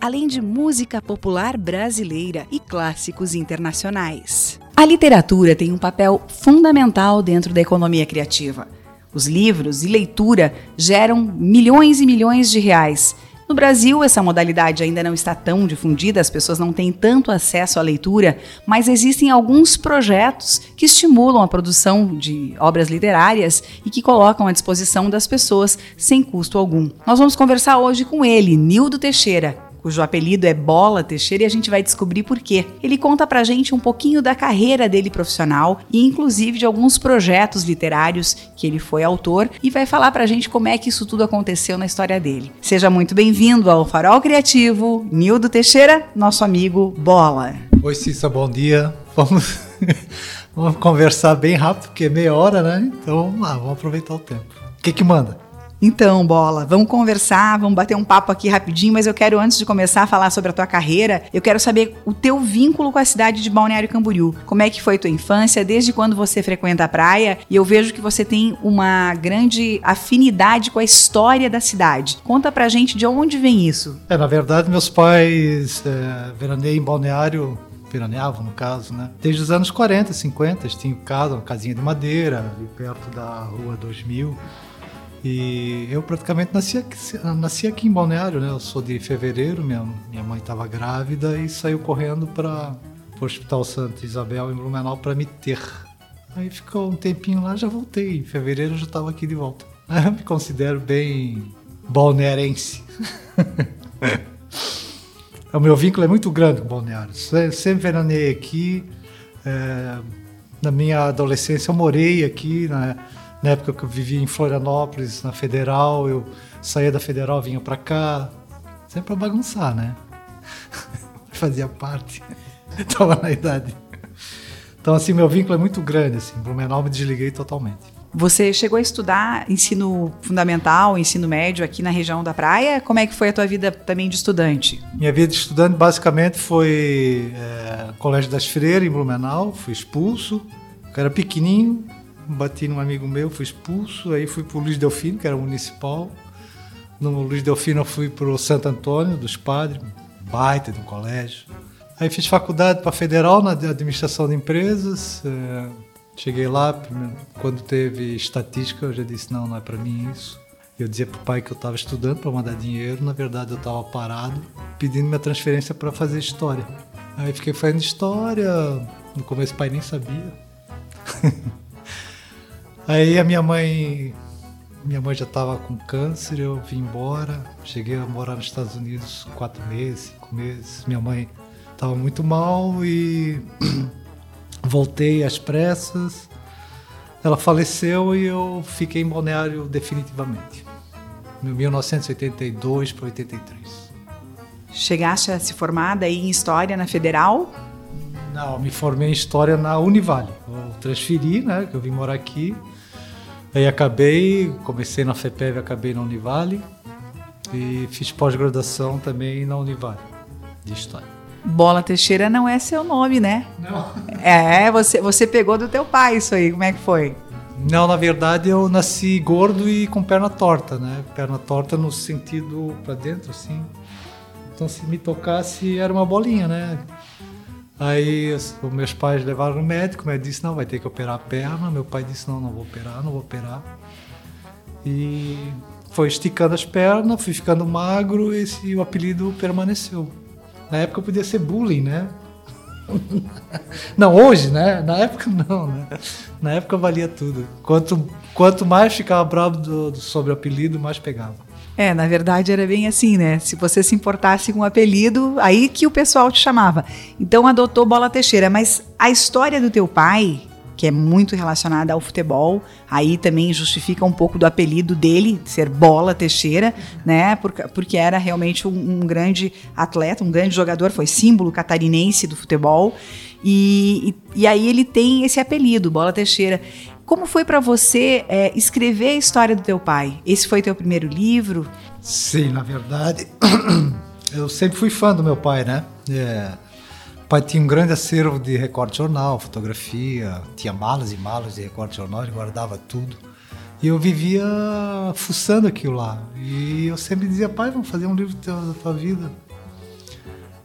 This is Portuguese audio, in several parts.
além de música popular brasileira e clássicos internacionais. A literatura tem um papel fundamental dentro da economia criativa. Os livros e leitura geram milhões e milhões de reais. No Brasil, essa modalidade ainda não está tão difundida, as pessoas não têm tanto acesso à leitura, mas existem alguns projetos que estimulam a produção de obras literárias e que colocam à disposição das pessoas sem custo algum. Nós vamos conversar hoje com ele, Nildo Teixeira, cujo apelido é Bola Teixeira, e a gente vai descobrir por quê. Ele conta pra gente um pouquinho da carreira dele profissional e inclusive de alguns projetos literários que ele foi autor e vai falar pra gente como é que isso tudo aconteceu na história dele. Seja muito bem-vindo ao Farol Criativo, Nildo Teixeira, nosso amigo Bola. Oi, Cissa, bom dia. Vamos, vamos conversar bem rápido, porque é meia hora, né? Então vamos lá, vamos aproveitar o tempo. O que que manda? Então, Bola, vamos conversar, vamos bater um papo aqui rapidinho, mas eu quero, antes de começar a falar sobre a tua carreira, eu quero saber o teu vínculo com a cidade de Balneário Camboriú. Como é que foi tua infância, desde quando você frequenta a praia? E eu vejo que você tem uma grande afinidade com a história da cidade. Conta pra gente de onde vem isso. É, na verdade, meus pais é, veraneiam em Balneário veraneavam no caso, né? Desde os anos 40, 50, eles tinham casa, uma casinha de madeira, ali perto da rua 2000. E eu praticamente nasci aqui, nasci aqui em Balneário, né? Eu sou de fevereiro, minha, minha mãe estava grávida e saiu correndo para o Hospital Santa Isabel em Blumenau para me ter. Aí ficou um tempinho lá, já voltei. Em fevereiro eu já estava aqui de volta. Eu me considero bem balnearense. o meu vínculo é muito grande com Balneário. Sempre veranei aqui. É, na minha adolescência eu morei aqui, né? Na época que eu vivia em Florianópolis, na Federal, eu saía da Federal, vinha para cá, sempre para bagunçar, né? Fazia parte. Estava na idade. Então, assim, meu vínculo é muito grande, assim. Blumenau me desliguei totalmente. Você chegou a estudar ensino fundamental, ensino médio aqui na região da praia? Como é que foi a tua vida também de estudante? Minha vida de estudante basicamente foi é, Colégio das Freiras em Blumenau, fui expulso, eu era pequenininho, bati num amigo meu, fui expulso, aí fui para o Luiz Delfino, que era municipal. No Luiz Delfino eu fui para o Santo Antônio dos Padres, baita de um colégio. Aí fiz faculdade para Federal na administração de empresas. É, cheguei lá, quando teve estatística, eu já disse: não, não é para mim isso. Eu dizia para o pai que eu estava estudando para mandar dinheiro, na verdade eu estava parado, pedindo minha transferência para fazer história. Aí fiquei fazendo história, no começo o pai nem sabia. Aí a minha mãe, minha mãe já estava com câncer, eu vim embora, cheguei a morar nos Estados Unidos quatro meses, cinco meses. Minha mãe estava muito mal e voltei às pressas. Ela faleceu e eu fiquei em Balneário definitivamente. 1982 para 83. Chegaste a se formar daí em História na Federal? Não, me formei em História na Univale. Eu transferi, né, que eu vim morar aqui. Aí acabei, comecei na FEPEV, acabei na Univale e fiz pós-graduação também na Univale, de História. Bola Teixeira não é seu nome, né? Não. É, você, você pegou do teu pai isso aí, como é que foi? Não, na verdade eu nasci gordo e com perna torta, né? Perna torta no sentido para dentro, assim. Então se me tocasse era uma bolinha, né? Aí os meus pais levaram no médico, o médico disse, não, vai ter que operar a perna. Meu pai disse, não, não vou operar, não vou operar. E foi esticando as pernas, fui ficando magro e esse, o apelido permaneceu. Na época podia ser bullying, né? Não, hoje, né? Na época não, né? Na época valia tudo. Quanto, quanto mais ficava bravo do, do, sobre o apelido, mais pegava. É, na verdade era bem assim, né? Se você se importasse com o apelido, aí que o pessoal te chamava. Então adotou Bola Teixeira. Mas a história do teu pai, que é muito relacionada ao futebol. Aí também justifica um pouco do apelido dele, ser Bola Teixeira, né? Porque, porque era realmente um, um grande atleta, um grande jogador, foi símbolo catarinense do futebol. E, e, e, aí ele tem esse apelido, Bola Teixeira. Como foi para você é, escrever a história do teu pai? Esse foi teu primeiro livro? Sim, na verdade, eu sempre fui fã do meu pai, né? É, o pai tinha um grande acervo de recorte jornal, fotografia, tinha malas e malas de recorte jornal, ele guardava tudo. E eu vivia fuçando aquilo lá. E eu sempre dizia, pai, vamos fazer um livro da tua vida.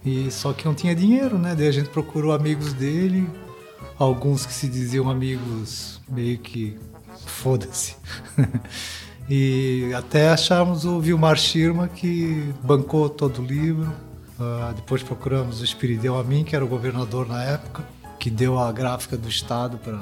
E só que não tinha dinheiro, né? Daí a gente procurou amigos dele, alguns que se diziam amigos meio que foda-se. e até achamos o Vilmar Schirma que bancou todo o livro. Uh, depois procuramos o Espirideu Amin, que era o governador na época, que deu a gráfica do estado para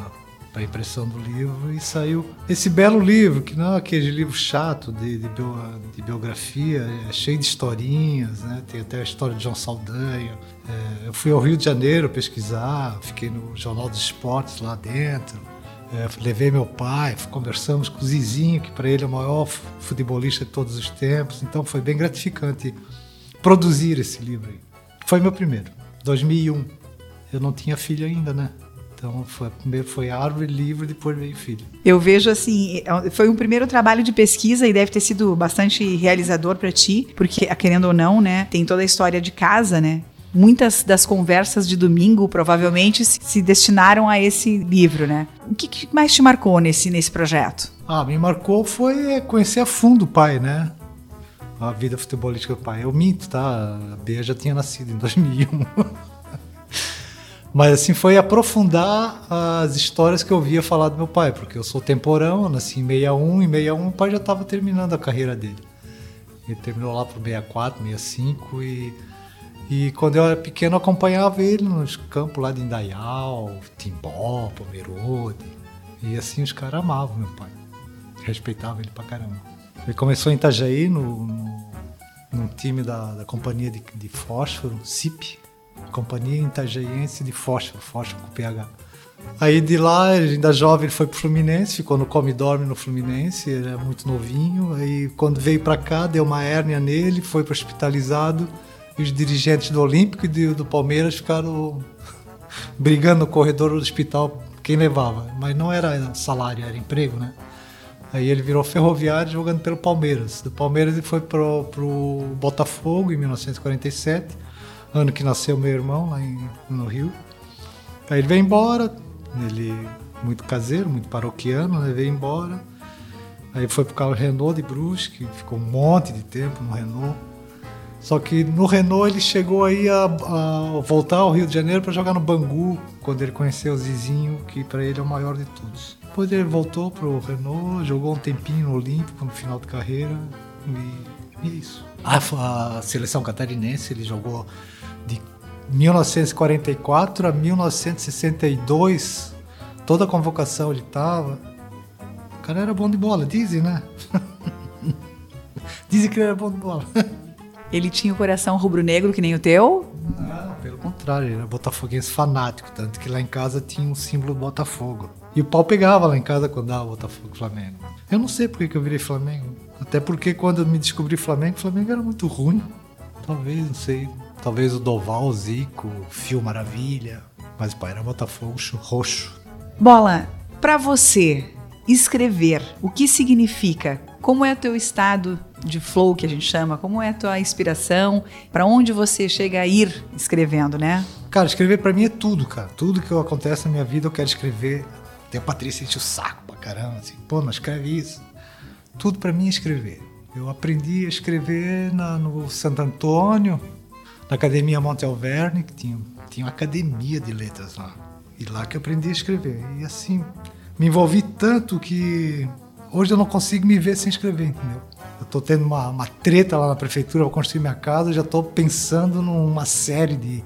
a impressão do livro e saiu esse belo livro, que não é aquele livro chato de, de, bio, de biografia, é cheio de historinhas, né? tem até a história de João Saldanha. É, eu fui ao Rio de Janeiro pesquisar, fiquei no Jornal dos Esportes lá dentro. É, levei meu pai, conversamos com o Zizinho, que para ele é o maior futebolista de todos os tempos, então foi bem gratificante produzir esse livro. Aí. Foi meu primeiro, 2001. Eu não tinha filho ainda, né? Então, foi, primeiro foi árvore, livro, depois veio filho. Eu vejo assim, é, foi um primeiro trabalho de pesquisa e deve ter sido bastante realizador para ti, porque, querendo ou não, né, tem toda a história de casa, né? Muitas das conversas de domingo provavelmente se destinaram a esse livro, né? O que, que mais te marcou nesse, nesse projeto? Ah, me marcou foi conhecer a fundo o pai, né? A vida futebolística do pai. Eu minto, tá? A Bea já tinha nascido em 2001. Mas assim, foi aprofundar as histórias que eu via falar do meu pai, porque eu sou temporão, eu nasci em 61, e em 61 o pai já estava terminando a carreira dele. Ele terminou lá para 64, 65 e, e quando eu era pequeno acompanhava ele nos campos lá de Indaial, Timbó, Pomerode. E assim os caras amavam meu pai. Respeitavam ele pra caramba. Ele começou em Itajaí, no, no, time da, da companhia de, de fósforo, CIP, Companhia Itajaiense de Fósforo, Fósforo com PH. Aí de lá, ainda jovem, ele foi pro Fluminense, ficou no Come Dorme no Fluminense, ele é muito novinho. Aí quando veio para cá, deu uma hérnia nele, foi para hospitalizado. Os dirigentes do Olímpico e do, Palmeiras ficaram brigando no corredor do hospital quem levava. Mas não era salário, era emprego, né? Aí ele virou ferroviário jogando pelo Palmeiras. Do Palmeiras ele foi pro, pro Botafogo em 1947 ano que nasceu meu irmão lá em, no Rio. Aí ele veio embora, ele muito caseiro, muito paroquiano, né? veio embora. Aí foi pro carro Renault de Brusque, ficou um monte de tempo no Renault. Só que no Renault ele chegou aí a, a voltar ao Rio de Janeiro para jogar no Bangu, quando ele conheceu o Zizinho, que para ele é o maior de todos. Depois ele voltou pro Renault, jogou um tempinho no Olímpico no final de carreira e, e é isso. A, a seleção catarinense ele jogou de 1944 a 1962, toda a convocação ele estava. O cara era bom de bola, dizem, né? dizem que ele era bom de bola. Ele tinha o coração rubro-negro que nem o teu? Não, pelo contrário, ele era botafoguense fanático, tanto que lá em casa tinha um símbolo do Botafogo. E o pau pegava lá em casa quando dava Botafogo Flamengo. Eu não sei porque que eu virei Flamengo. Até porque quando eu me descobri Flamengo, o Flamengo era muito ruim. Talvez, não sei. Talvez o Doval, o Zico, o Fio Maravilha. Mas o pai era Botafogo roxo. Bola, para você, escrever, o que significa? Como é o teu estado de flow que a gente chama? Como é a tua inspiração? Para onde você chega a ir escrevendo, né? Cara, escrever para mim é tudo, cara. Tudo que acontece na minha vida eu quero escrever. Tem a Patrícia enche o saco pra caramba, assim, pô, não escreve isso. Tudo para mim é escrever. Eu aprendi a escrever na, no Santo Antônio, na Academia Monte Alverne, que tinha, tinha uma academia de letras lá. E lá que eu aprendi a escrever. E assim, me envolvi tanto que hoje eu não consigo me ver sem escrever, entendeu? Eu estou tendo uma, uma treta lá na prefeitura, vou construir minha casa, já estou pensando numa série de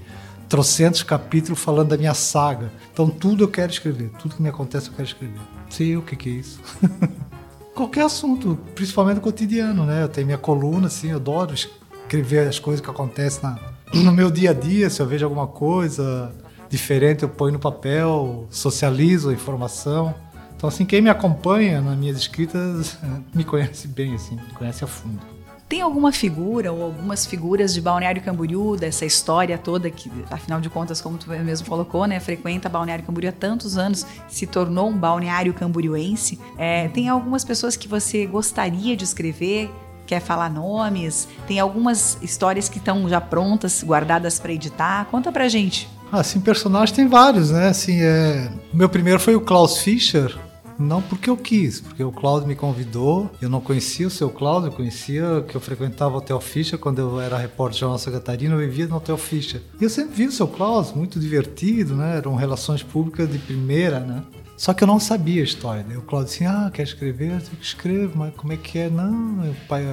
trocentos capítulos falando da minha saga. Então tudo eu quero escrever, tudo que me acontece eu quero escrever. Sei o que, que é isso. Qualquer assunto, principalmente cotidiano, né? Eu tenho minha coluna, assim, eu adoro escrever as coisas que acontecem na, no meu dia a dia, se eu vejo alguma coisa, diferente, eu ponho no papel, socializo a informação. Então, assim, quem me acompanha nas minhas escritas me conhece bem, assim, me conhece a fundo. Tem alguma figura ou algumas figuras de Balneário Camboriú, dessa história toda que, afinal de contas, como tu mesmo colocou, né, frequenta Balneário Camboriú há tantos anos, se tornou um balneário camboriuense. É, tem algumas pessoas que você gostaria de escrever, quer falar nomes? Tem algumas histórias que estão já prontas, guardadas para editar? Conta pra gente. Assim, personagens tem vários, né? Assim, é... Meu primeiro foi o Klaus Fischer, não porque eu quis, porque o Cláudio me convidou. Eu não conhecia o seu Cláudio, conhecia que eu frequentava o Hotel Fischer quando eu era repórter de Jornal Santa Catarina, eu vivia no Hotel Fischer. E eu sempre vi o seu Cláudio, muito divertido, né? Eram relações públicas de primeira, né? Só que eu não sabia a história. O Cláudio disse: Ah, quer escrever? Eu digo, escrevo, mas como é que é? Não, meu pai,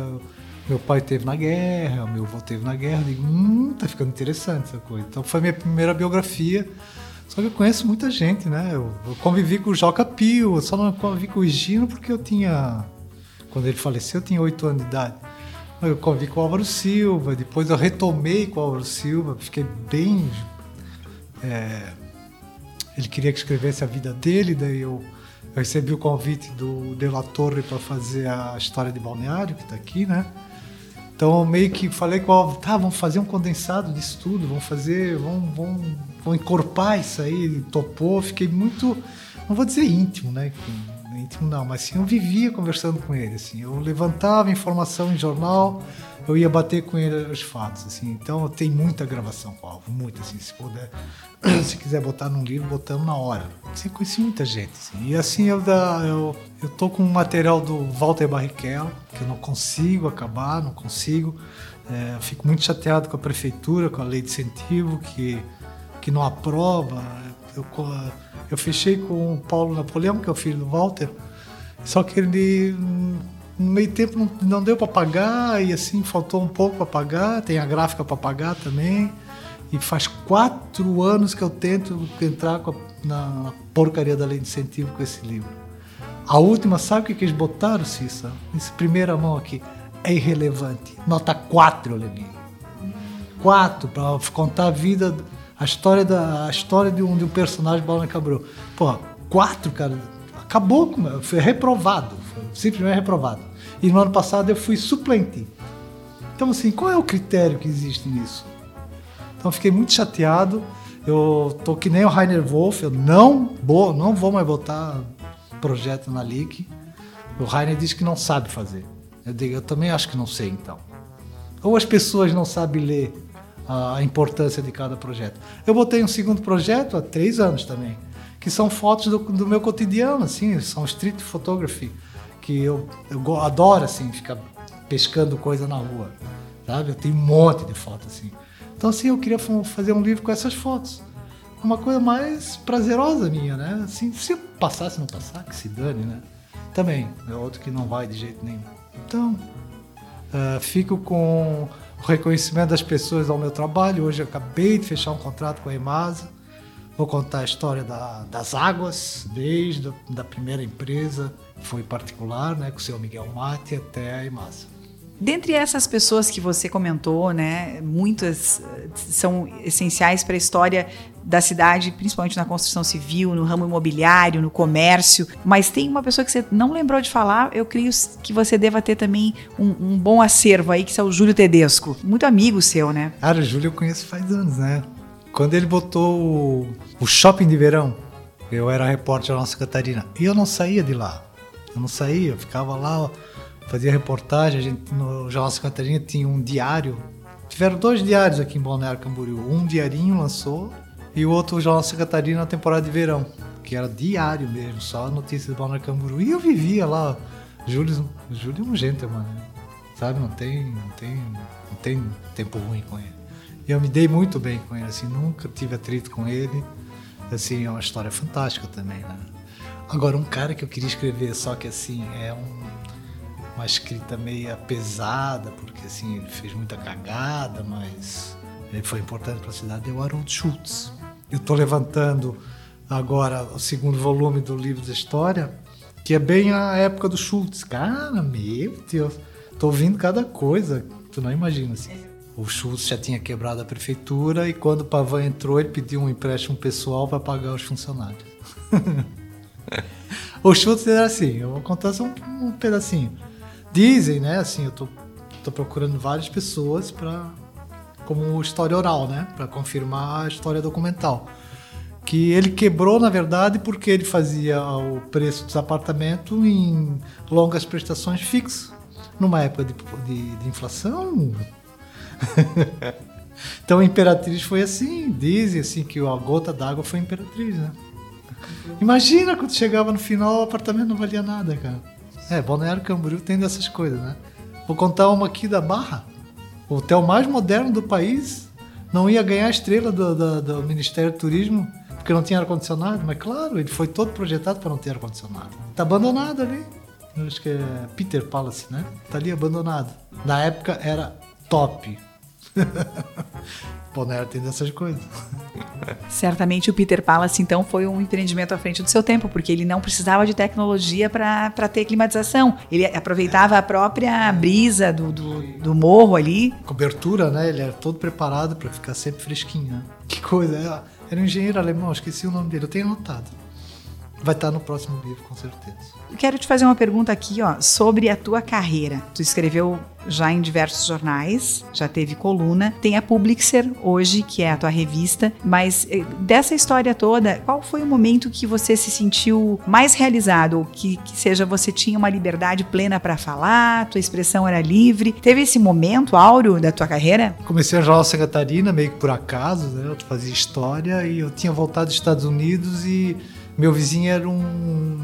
meu pai teve na guerra, meu avô teve na guerra. Eu digo, hum, tá ficando interessante essa coisa. Então foi minha primeira biografia. Só que eu conheço muita gente, né? Eu, convivi com o Joca Pio, só não convivi com o Gino porque eu tinha. Quando ele faleceu, eu tinha oito anos de idade. Eu convivi com o Álvaro Silva, depois eu retomei com o Álvaro Silva, fiquei bem. É, ele queria que escrevesse a vida dele, daí eu, eu recebi o convite do De La Torre para fazer a história de Balneário, que está aqui, né? Então meio que falei com o Álvaro, tá, vamos fazer um condensado disso tudo, vamos fazer, vamos, vamos, vamos encorpar isso aí. Topou, fiquei muito, não vou dizer íntimo, né? Íntimo não, mas assim, eu vivia conversando com ele, assim, eu levantava informação em jornal, eu ia bater com ele os fatos, assim. Então tenho muita gravação com o Álvaro, muita, assim, se puder, se quiser botar num livro, botamos na hora. Assim, conheci muita gente, assim. E assim eu, eu, eu tô com um material do Walter Barrichello, que eu não consigo acabar, não consigo. É, fico muito chateado com a prefeitura, com a lei de incentivo, que, que não aprova. Eu, eu fechei com o Paulo Napoleão, que é o filho do Walter, só que ele no meio tempo não, não deu para pagar e assim faltou um pouco para pagar. Tem a gráfica para pagar também. E faz quatro anos que eu tento entrar a, na porcaria da lei de incentivo com esse livro. A última, sabe o que, que eles botaram, Cissa? Essa primeira mão aqui. É irrelevante. Nota 4 eu levei. 4 para contar a vida, a história, da, a história de, um, de um personagem Balna Cabrou. Pô, 4, cara, acabou com. Foi reprovado. Foi simplesmente reprovado. E no ano passado eu fui suplente. Então, assim, qual é o critério que existe nisso? Então, fiquei muito chateado. Eu tô que nem o Rainer Wolf, eu não vou, não vou mais botar projeto na LIC. O Rainer disse que não sabe fazer. Eu digo, eu também acho que não sei, então. Ou as pessoas não sabem ler a importância de cada projeto. Eu botei um segundo projeto há três anos também, que são fotos do, do meu cotidiano, assim, são street photography que eu, eu adoro, assim, ficar pescando coisa na rua, sabe? Eu tenho um monte de fotos, assim. Então, assim, eu queria fazer um livro com essas fotos. Uma coisa mais prazerosa minha, né? Assim, se passar, se não passar, que se dane, né? Também, é outro que não vai de jeito nenhum. Então, uh, fico com o reconhecimento das pessoas ao meu trabalho. Hoje eu acabei de fechar um contrato com a Emasa. Vou contar a história da, das águas, desde a da primeira empresa foi particular, né, com o seu Miguel Mate até a Imasa. Dentre essas pessoas que você comentou, né, muitas eh, são essenciais para a história da cidade, principalmente na construção civil, no ramo imobiliário, no comércio. Mas tem uma pessoa que você não lembrou de falar, eu creio que você deva ter também um, um bom acervo aí, que é o Júlio Tedesco. Muito amigo seu, né? Cara, o Júlio eu conheço faz anos, né? Quando ele botou o, shopping de verão, eu era repórter da nossa Catarina, e eu não saía de lá. Eu não saía, eu ficava lá, fazia reportagem. A gente, no Jornal Santa Catarina tinha um diário. Tiveram dois diários aqui em Balneário Camboriú. Um diarinho lançou e o outro Jornal Santa Catarina na temporada de verão, que era diário mesmo, só notícias de Balneário Camboriú. E eu vivia lá. Júlio, Júlio é um gentleman, sabe? Não tem, não tem, não tem tempo ruim com ele. E eu me dei muito bem com ele, assim, nunca tive atrito com ele. Assim, é uma história fantástica também, né? Agora, um cara que eu queria escrever, só que assim, é um, uma escrita meia pesada, porque assim, ele fez muita cagada, mas ele foi importante para a cidade, é o Harold Schultz. Eu estou levantando agora o segundo volume do livro da história, que é bem a época do Schultz. Cara, meu Deus, estou ouvindo cada coisa, tu não imagina assim. O Schultz já tinha quebrado a prefeitura e quando o Pavan entrou, ele pediu um empréstimo pessoal para pagar os funcionários. o Schultz era assim, eu vou contar só um, um pedacinho. Dizem, né, assim, eu tô, tô procurando várias pessoas para como história oral, né, para confirmar a história documental. Que ele quebrou, na verdade, porque ele fazia o preço dos apartamentos em longas prestações fixas, numa época de, de, de inflação então Imperatriz foi assim, dizem assim que a gota d'água foi Imperatriz, né? Imagina quando chegava no final o apartamento não valia nada, cara. É, Balneário Camboriú tem dessas coisas, né? Vou contar uma aqui da Barra. O hotel mais moderno do país não ia ganhar a estrela do, do, do Ministério do Turismo porque não tinha ar-condicionado, mas claro, ele foi todo projetado para não ter ar-condicionado. Tá abandonado ali. Acho que é Peter Palace, né? Tá ali abandonado. Na época era top. Bonner tem dessas coisas. Certamente o Peter Palace, então, foi um empreendimento à frente do seu tempo, porque ele não precisava de tecnologia para ter climatização. Ele aproveitava a própria brisa do, do, do, morro ali. Cobertura, né? Ele era todo preparado para ficar sempre fresquinho. Né? Que coisa. Era um engenheiro alemão, esqueci o nome dele, eu tenho anotado. Vai estar no próximo livro, com certeza. Quero te fazer uma pergunta aqui, ó, sobre a tua carreira. Tu escreveu já em diversos jornais, já teve coluna, tem a Publixer hoje, que é a tua revista, mas eh, dessa história toda, qual foi o momento que você se sentiu mais realizado, ou que, que seja você tinha uma liberdade plena para falar, tua expressão era livre? Teve esse momento áureo da tua carreira? Comecei a Jornal Santa Catarina meio que por acaso, né? Eu fazia história e eu tinha voltado dos Estados Unidos e meu vizinho era um,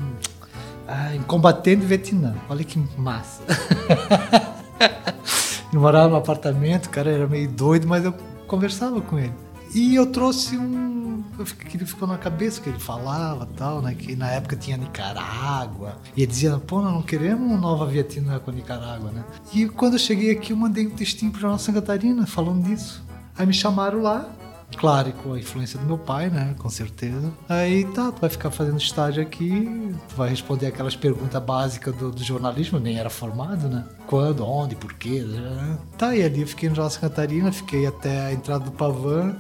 ah, um combatente Vietnã. Olha que massa. eu morava no apartamento, o cara era meio doido, mas eu conversava com ele. E eu trouxe um. Aquilo ficou na cabeça que ele falava tal, né? Que na época tinha Nicarágua. E ele dizia, pô, nós não queremos uma nova Vietnã com Nicarágua, né? E quando eu cheguei aqui, eu mandei um textinho Jornal Santa Catarina falando disso. Aí me chamaram lá, Claro, com a influência do meu pai, né? Com certeza. Aí tá, tu vai ficar fazendo estágio aqui, tu vai responder aquelas perguntas básicas do, do jornalismo, nem era formado, né? Quando, onde, por quê? Né? Tá, e ali eu fiquei no Jornal Catarina, fiquei até a entrada do Pavan.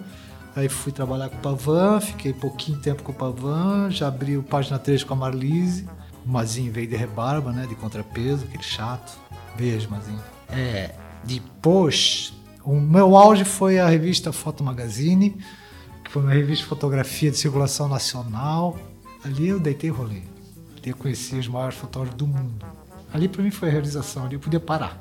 Aí fui trabalhar com o Pavan, fiquei pouquinho tempo com o Pavan, já abri o Página 3 com a Marlise. O Mazinho veio de rebarba, né? De contrapeso, aquele chato. Beijo, Mazinho. É, depois o meu auge foi a revista Foto Magazine, que foi uma revista de fotografia de circulação nacional. Ali eu deitei rolê. Ali eu conheci os maiores fotógrafos do mundo. Ali para mim foi a realização, ali eu podia parar.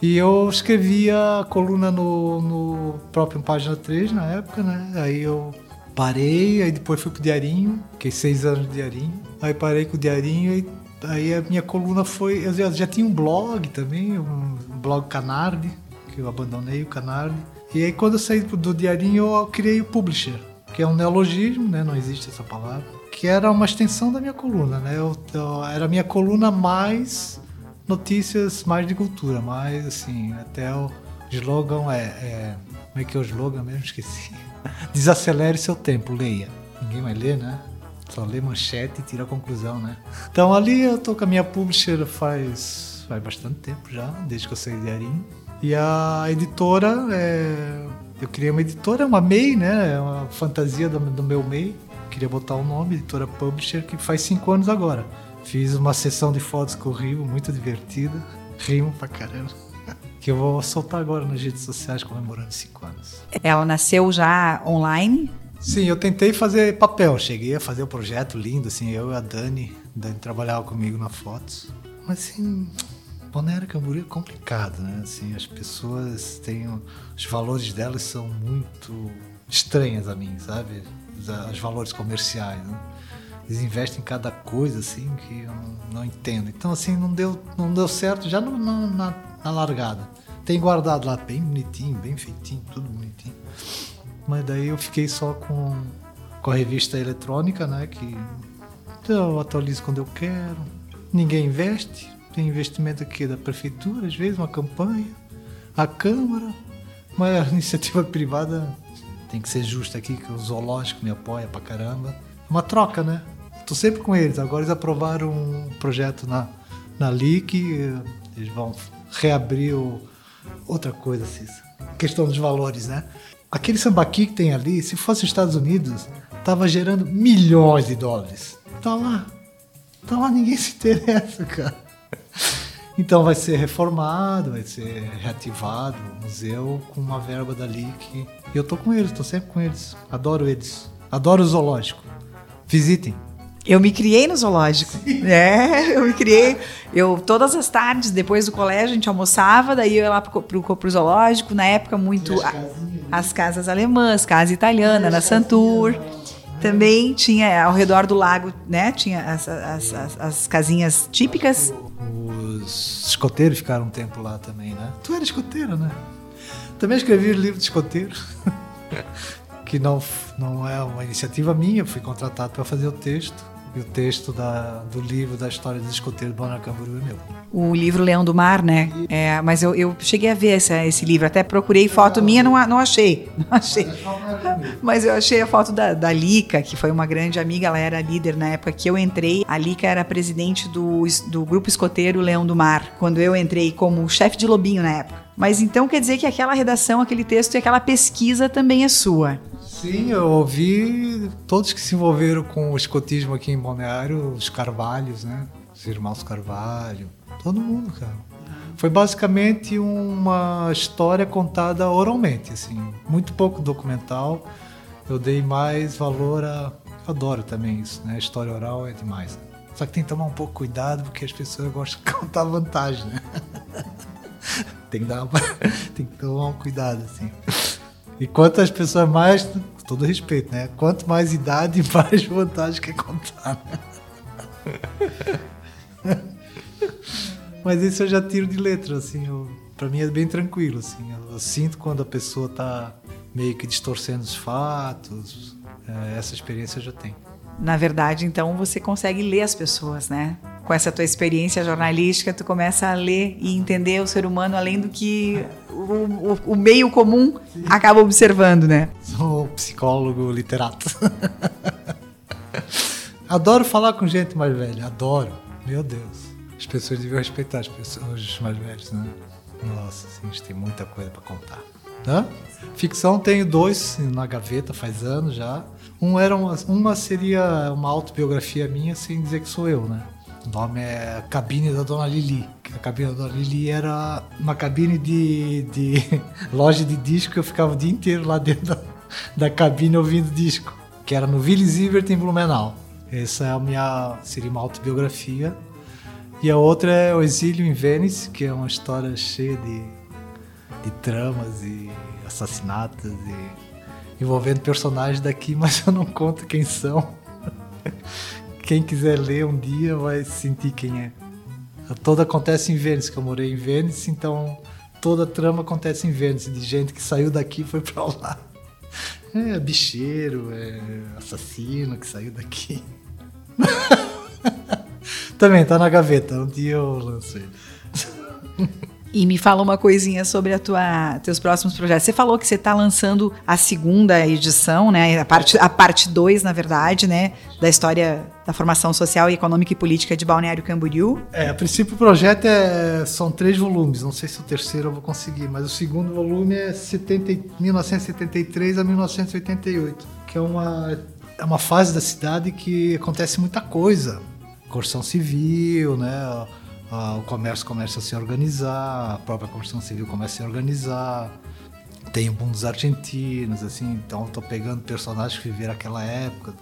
E eu escrevia coluna no, no próprio Página 3 na época, né? Aí eu parei, aí depois fui pro Diarinho, fiquei seis anos no Diarinho. Aí parei com o Diarinho e aí a minha coluna foi... Eu já, já tinha um blog também, um blog Canardi, que eu abandonei o Canardi. E aí quando eu saí do diarinho eu criei o Publisher, que é um neologismo, né? Não existe essa palavra. Que era uma extensão da minha coluna, né? Eu, eu, era a minha coluna mais notícias mais de cultura, mais assim, até o slogan é, é como é que é o slogan mesmo? Esqueci. Desacelere seu tempo, leia. Ninguém vai ler, né? Só lê manchete e tira a conclusão, né? Então ali eu tô com a minha publisher faz, faz bastante tempo já, desde que eu saí de Arim. E a editora, é, eu criei uma editora, uma MEI, né? É uma fantasia do, do meu MEI. Queria botar o um nome, editora Publisher, que faz cinco anos agora. Fiz uma sessão de fotos com o Rio, muito divertida. Rimo pra caramba. Que eu vou soltar agora nas redes sociais comemorando cinco anos. Ela nasceu já online? Sim, eu tentei fazer papel. Cheguei a fazer o um projeto lindo, assim, eu e a Dani. Dani trabalhava comigo na fotos. Mas assim, Balneário Camboriú é complicado, né? Assim, as pessoas têm os valores delas são muito estranhas a mim, sabe? Os, os valores comerciais, né? Eles investem em cada coisa assim que eu não, entendo. Então assim não deu não deu certo já no, no, na, na largada. Tem guardado lá bem bonitinho, bem feitinho, tudo bonitinho. Mas daí eu fiquei só com com a revista eletrônica, né? Que eu atualizo quando eu quero. Ninguém investe, tem investimento aqui da prefeitura, às vezes, uma campanha, a Câmara, mas a iniciativa privada tem que ser justa aqui, que o zoológico me apoia pra caramba. Uma troca, né? Tô sempre com eles. Agora eles aprovaram um projeto na, na LIC, eles vão reabrir o... outra coisa, Cissa questão dos valores, né? Aquele sambaqui que tem ali, se fosse os Estados Unidos, tava gerando milhões de dólares. Tá lá. Tá lá, ninguém se interessa, cara. Então vai ser reformado, vai ser reativado o museu com uma verba dali que. E eu tô com eles, tô sempre com eles. Adoro eles. Adoro o zoológico. Visitem. Eu me criei no zoológico. É, eu me criei. Eu todas as tardes, depois do colégio, a gente almoçava, daí eu ia lá pro, pro, pro zoológico, na época muito as a- casinhas, as casas alemãs, casa italiana, na Santur. Também tinha ao redor do lago, né? Tinha as, as, as casinhas típicas. Os escoteiros ficaram um tempo lá também, né? Tu era escoteiro, né? Também escrevi o livro de escoteiro, que não, não é uma iniciativa minha, fui contratado para fazer o texto. E o texto da, do livro da história do Balneário Camboriú é meu. O livro Leão do Mar, né? É, mas eu, eu cheguei a ver essa- esse livro, até procurei foto minha, não, não achei. Não achei. Mas eu achei a foto da, da Lica, que foi uma grande amiga, ela era líder na época que eu entrei. A Lica era presidente do, do grupo escoteiro Leão do Mar, quando eu entrei como chefe de lobinho na época. Mas então quer dizer que aquela redação, aquele texto e aquela pesquisa também é sua. Sim, eu ouvi todos que se envolveram com o escotismo aqui em Balneário, os Carvalhos, né? Os irmãos Carvalho, todo mundo, cara. Foi basicamente uma história contada oralmente, assim, muito pouco documental. Eu dei mais valor a. Eu adoro também isso, né? História oral é demais. Só que tem que tomar um pouco cuidado porque as pessoas gostam de contar vantagem, né? tem que dar uma... tem que tomar um cuidado, assim. E quantas pessoas mais, com todo respeito, né? Quanto mais idade, mais vantagem quer contar. Né? Mas isso eu já tiro de letra, assim. Eu, pra mim é bem tranquilo, assim. Eu, eu sinto quando a pessoa tá meio que distorcendo os fatos. É, essa experiência eu já tenho. Na verdade, então, você consegue ler as pessoas, né? Com essa tua experiência jornalística, tu começa a ler e entender o ser humano além do que o, o- o meio comum acaba observando, né? Sou psicólogo literato. adoro falar com gente mais velha, adoro. Meu Deus. As pessoas deviam respeitar as pessoas mais velhas, né? Nossa, assim, a gente tem muita coisa para contar. Hã? Ficção tenho dois na gaveta faz anos já. Um era uma, uma seria uma autobiografia minha sem dizer que sou eu, né? O nome é Cabine da Dona Lili. A cabine da Dona Lili era uma cabine de, de loja de disco eu ficava o dia inteiro lá dentro da, da cabine ouvindo disco. Que era no Ville Zivert em Blumenau. Essa é a minha seria uma autobiografia. E a outra é O Exílio em Vênice, que é uma história cheia de, de tramas e assassinatos e envolvendo personagens daqui, mas eu não conto quem são. Quem quiser ler um dia vai sentir quem é. Toda acontece em Vênice, que eu morei em Vênice, então toda a trama acontece em Vênice, de gente que saiu daqui e foi pra lá. É bicheiro, é assassino que saiu daqui. Também tá na gaveta, um dia eu lanço ele. E me fala uma coisinha sobre a tua, teus próximos projetos. Você falou que você está lançando a segunda edição, né? A parte a parte 2, na verdade, né, da história da formação social econômica e política de Balneário Camboriú. É, a princípio o projeto é, são três volumes, não sei se o terceiro eu vou conseguir, mas o segundo volume é 70, e- 1973 a 1988, que é uma, é uma fase da cidade que acontece muita coisa. Construção civil, né? A- a- o comércio começa a se organizar, a própria construção civil começa a se organizar. Tem o boom dos argentinos, assim, então estou pegando personagens que viveram aquela época.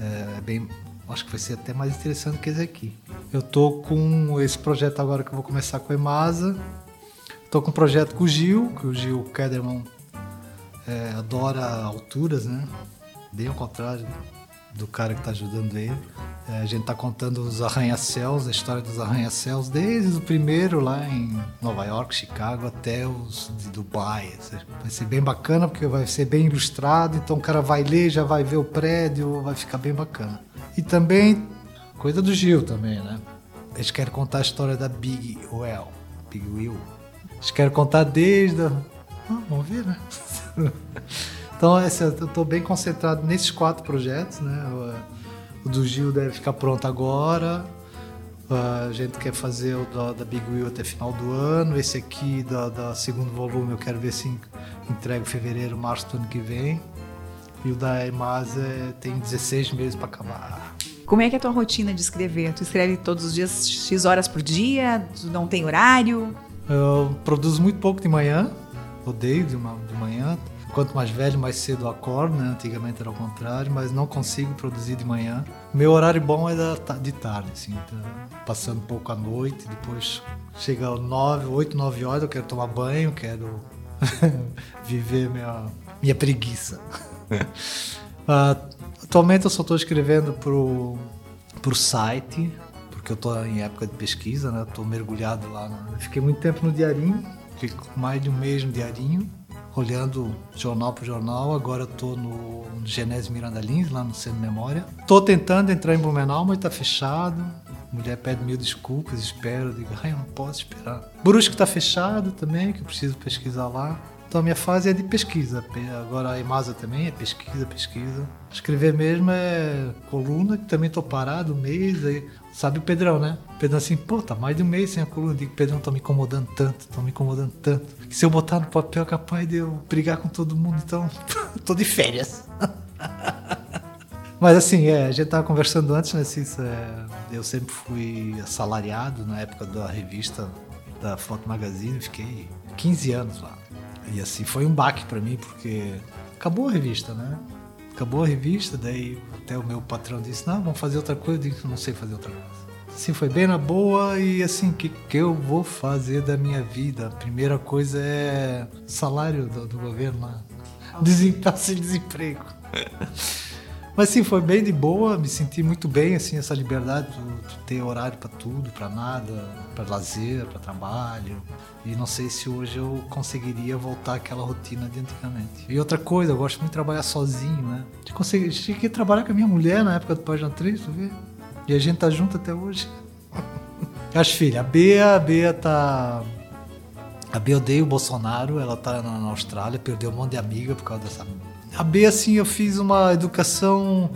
É, é bem, acho que vai ser até mais interessante que esse aqui. Eu tô com esse projeto agora que eu vou começar com a Emasa. Tô com um projeto com o Gil, que o Gil Kederman é, adora alturas, né? Bem ao contrário do cara que está ajudando ele. É, a gente tá contando os arranha-céus, a história dos arranha-céus, desde o primeiro lá em Nova York, Chicago, até os de Dubai. Vai ser bem bacana, porque vai ser bem ilustrado, então o cara vai ler, já vai ver o prédio, vai ficar bem bacana. E também, coisa do Gil também, né? Eles querem contar a história da Big Well, Big Will. Eles querem contar desde a... Ah, vamos ver, né? então, esse, eu estou bem concentrado nesses quatro projetos, né? O, o do Gil deve ficar pronto agora. A gente quer fazer o da, da Big Wheel até final do ano. Esse aqui, da, da segundo volume, eu quero ver se entrego fevereiro, março do ano que vem. E o da Emasa é, tem 16 meses para acabar. Como é que é a tua rotina de escrever? Tu escreve todos os dias X horas por dia? Tu não tem horário? Eu produzo muito pouco de manhã. Odeio de, uma, de manhã. Quanto mais velho, mais cedo acordo, né? Antigamente era o contrário, mas não consigo produzir de manhã. Meu horário bom é de tarde, assim, tá passando um pouco à noite, depois chega 9, 8, 9 horas, eu quero tomar banho, quero viver minha, minha preguiça. uh, atualmente eu só estou escrevendo pro, pro site, porque eu estou em época de pesquisa, né? Estou mergulhado lá. Fiquei muito tempo no diarinho, fico mais de um mês no diarinho olhando jornal por jornal. Agora estou no, Genésio Miranda Lins, lá no Centro Memória. Estou tentando entrar em Blumenau, mas está fechado. Mulher pede mil desculpas, espero. Digo, ai, eu não posso esperar. Brusque está fechado também, que eu preciso pesquisar lá. Então a minha fase é de pesquisa. Agora a Emasa também é pesquisa, pesquisa. Escrever mesmo é coluna, que também estou parado um mês. Aí, sabe o Pedrão, né? O Pedrão assim, pô, tá mais de um mês sem a coluna. Eu digo, Pedrão, tá me incomodando tanto, tá me incomodando tanto. Que se eu botar no papel é capaz de eu brigar com todo mundo, então tô de férias. Mas assim, é, a gente tava conversando antes, né, Cissa? É, eu sempre fui assalariado na época da revista da Foto Magazine, fiquei 15 anos lá. E assim, foi um baque para mim, porque acabou a revista, né? Acabou a revista, daí até o meu patrão disse, não, vamos fazer outra coisa. Eu disse, não sei fazer outra coisa. Assim, foi bem na boa e assim, o que, que eu vou fazer da minha vida? A primeira coisa é salário do, do governo lá. Tá sem desemprego. Mas sim, foi bem de boa, me senti muito bem, assim, essa liberdade de, ter horário para tudo, para nada, para lazer, para trabalho. E não sei se hoje eu conseguiria voltar àquela rotina de antigamente. E outra coisa, eu gosto muito de trabalhar sozinho, né? De conseguir, cheguei a trabalhar com a minha mulher na época do Página 3, tu vê? E a gente tá junto até hoje. As filhas, a Bea, a Bea tá a Bea odeia o Bolsonaro, ela tá na Austrália, perdeu um monte de amiga por causa dessa a B, assim, eu fiz uma educação.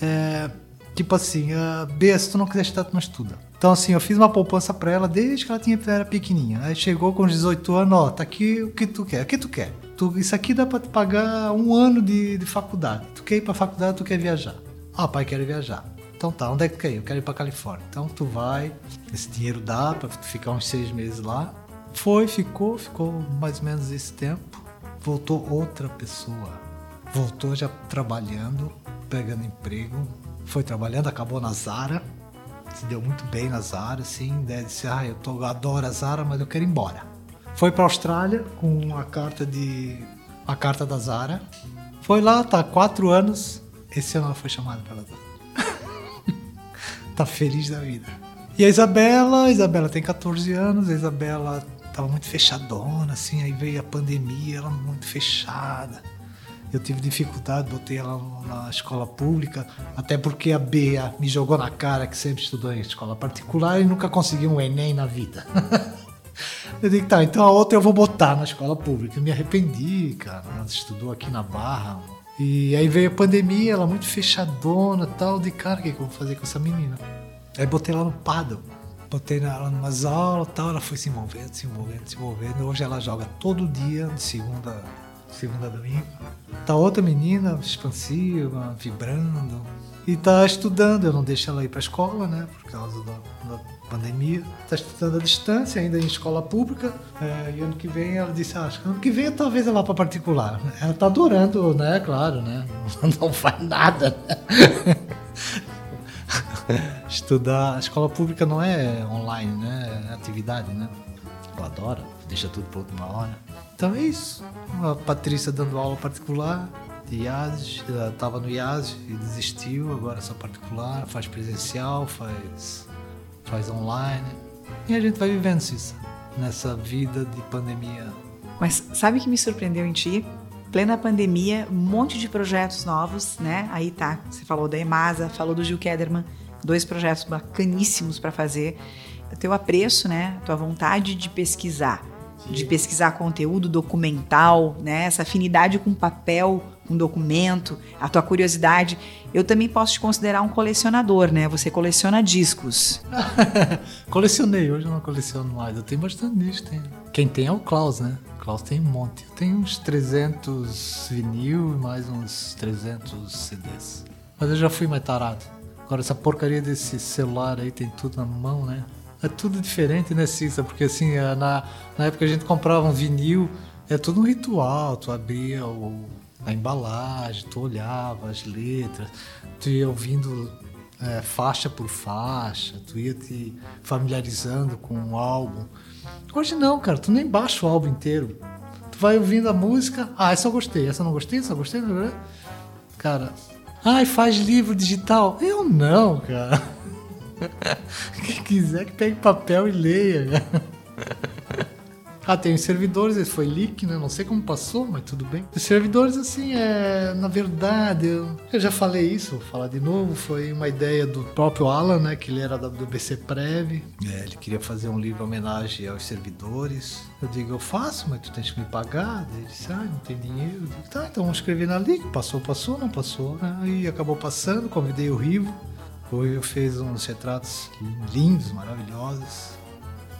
É, tipo assim, a B, se tu não quiser estudar, tu não estuda. Então, assim, eu fiz uma poupança para ela desde que ela tinha, era pequenininha. Aí chegou com 18 anos, ó, tá aqui o que tu quer. O que tu quer? Tu, isso aqui dá para te pagar um ano de, de faculdade. Tu quer ir pra faculdade, tu quer viajar. Ah, pai, quero viajar. Então tá, onde é que tu quer ir? Eu quero ir pra Califórnia. Então tu vai, esse dinheiro dá pra ficar uns seis meses lá. Foi, ficou, ficou mais ou menos esse tempo. Voltou outra pessoa voltou já trabalhando, pegando emprego, foi trabalhando, acabou na Zara, se deu muito bem na Zara, assim, daí disse, ah, eu, tô, eu adoro a Zara, mas eu quero ir embora. Foi para a Austrália com a carta de a carta da Zara. Foi lá, tá quatro anos. Esse ano ela foi chamada pela Zara. tá feliz da vida. E a Isabela, a Isabela tem 14 anos, a Isabela tava muito fechadona, assim, aí veio a pandemia, ela muito fechada. Eu tive dificuldade, botei ela na escola pública, até porque a Bea me jogou na cara que sempre estudou em escola particular e nunca conseguiu um Enem na vida. eu digo, tá, então a outra eu vou botar na escola pública. Eu me arrependi, cara. Ela estudou aqui na Barra. E aí veio a pandemia, ela muito fechadona tal. De cara, o que, que eu vou fazer com essa menina? Aí botei ela no paddle. Botei ela umas aulas tal. Ela foi se envolvendo, se envolvendo, se envolvendo. Hoje ela joga todo dia, de segunda segunda domingo. Tá outra menina expansiva, vibrando. E tá estudando, eu não deixo ela ir para a escola, né? Por causa da, da pandemia. Tá estudando à distância, ainda em escola pública. É, e ano que vem ela disse, ah, acho que ano que vem talvez ela vá para particular. Ela tá adorando, né? Claro, né? Não faz nada. Né? Estudar, a escola pública não é online, né? É atividade, né? Ela adora, deixa tudo para última hora. Então é isso. A Patrícia dando aula particular de IAS, estava no IAS e desistiu, agora é só particular, faz presencial, faz, faz online. E a gente vai vivendo isso nessa vida de pandemia. Mas sabe o que me surpreendeu em ti? Plena pandemia, um monte de projetos novos, né? Aí tá, você falou da Emasa, falou do Gil Kederman, dois projetos bacaníssimos para fazer. Teu apreço, né? Tua vontade de pesquisar de pesquisar conteúdo documental, né? Essa afinidade com papel, com documento, a tua curiosidade. Eu também posso te considerar um colecionador, né? Você coleciona discos. Colecionei, hoje eu não coleciono mais. Eu tenho bastante disco. Tenho. Quem tem é o Klaus, né? O Klaus tem um monte. Eu tenho uns 300 vinil e mais uns 300 CDs. Mas eu já fui mais tarado. Agora essa porcaria desse celular aí tem tudo na mão, né? É tudo diferente, né, Cissa? Porque assim, é, na, na época a gente comprava um vinil, é tudo um ritual. Tu abria o, a embalagem, tu olhava as letras, tu ia ouvindo é, faixa por faixa, tu ia te familiarizando com o álbum. Hoje não, cara, tu nem baixa o álbum inteiro. Tu vai ouvindo a música, ah, essa eu gostei, essa eu não gostei, essa eu gostei, cara. Ai, faz livro digital. Eu não, cara. Quem quiser que pegue papel e leia. Ah, tem os servidores, esse foi leak, né? Não sei como passou, mas tudo bem. Os servidores, assim, é. Na verdade, eu, eu já falei isso, vou falar de novo. Foi uma ideia do próprio Alan, né? Que ele era da, do BC Prev. É, ele queria fazer um livro em homenagem aos servidores. Eu digo, eu faço, mas tu tens que me pagar. Ele disse, ah, não tem dinheiro. Eu digo, tá, então vamos escrever na leak. Passou, passou, não passou. Aí acabou passando, convidei o Rivo. O Rivo fez uns retratos lindos, maravilhosos.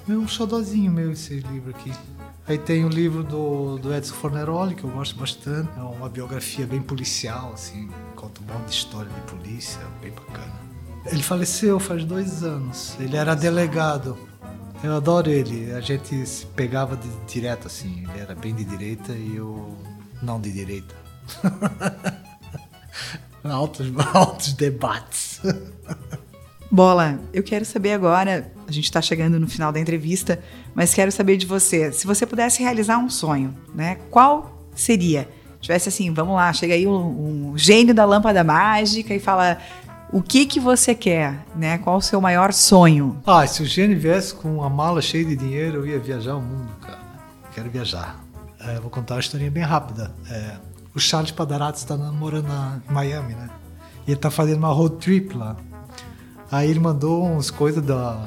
Meu, um xodozinho meu esse livro aqui. Aí tem o livro do, do Edson Forneroli, que eu gosto bastante. É uma biografia bem policial, assim, conta um monte de história de polícia, bem bacana. Ele faleceu faz dois anos. Ele era delegado. Eu adoro ele. A gente se pegava de, direto, assim. Ele era bem de direita e eu não de direita. altos, altos debates. Bola, eu quero saber agora, a gente está chegando no final da entrevista, mas quero saber de você, se você pudesse realizar um sonho, né? Qual seria? Tivesse assim, vamos lá, chega aí um, um gênio da lâmpada mágica e fala o que que você quer, né? Qual o seu maior sonho? Ah, se o gênio viesse com uma mala cheia de dinheiro, eu ia viajar o mundo, cara. Quero viajar. É, vou contar uma historinha bem rápida. É, o Charles Padarato está namorando na Miami, né? E ele está fazendo uma road trip lá. Aí ele mandou uns coisas da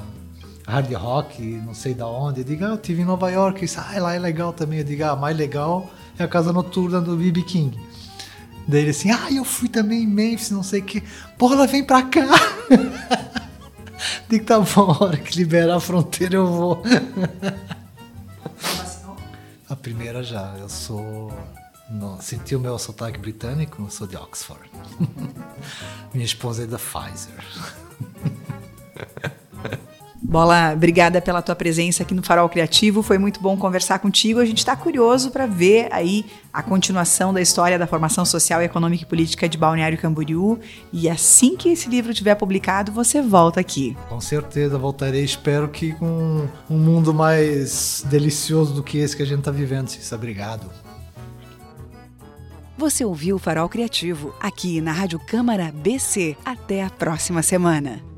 hard rock, não sei da onde. Eu digo, ah, eu tive em Nova York. Isso, ah, lá é legal também. Eu digo, ah, mais legal é a casa noturna do B.B. King. Daí ele assim, ah, eu fui também em Memphis, não sei o que. Porra, ela vem pra cá. digo, tá bom, a hora que liberar a fronteira eu vou. a primeira já, eu sou. Não, senti o meu sotaque britânico, sou de Oxford. Minha esposa é da Pfizer. Bola, obrigada pela tua presença aqui no Farol Criativo. Foi muito bom conversar contigo. A gente está curioso para ver aí a continuação da história da formação social, econômica e política de Balneário Camboriú. E assim que esse livro tiver publicado, você volta aqui. Com certeza voltarei. Espero que com um mundo mais delicioso do que esse que a gente está vivendo, Cissa. Obrigado. Você ouviu o Farol Criativo aqui na Rádio Câmara BC. Até a próxima semana.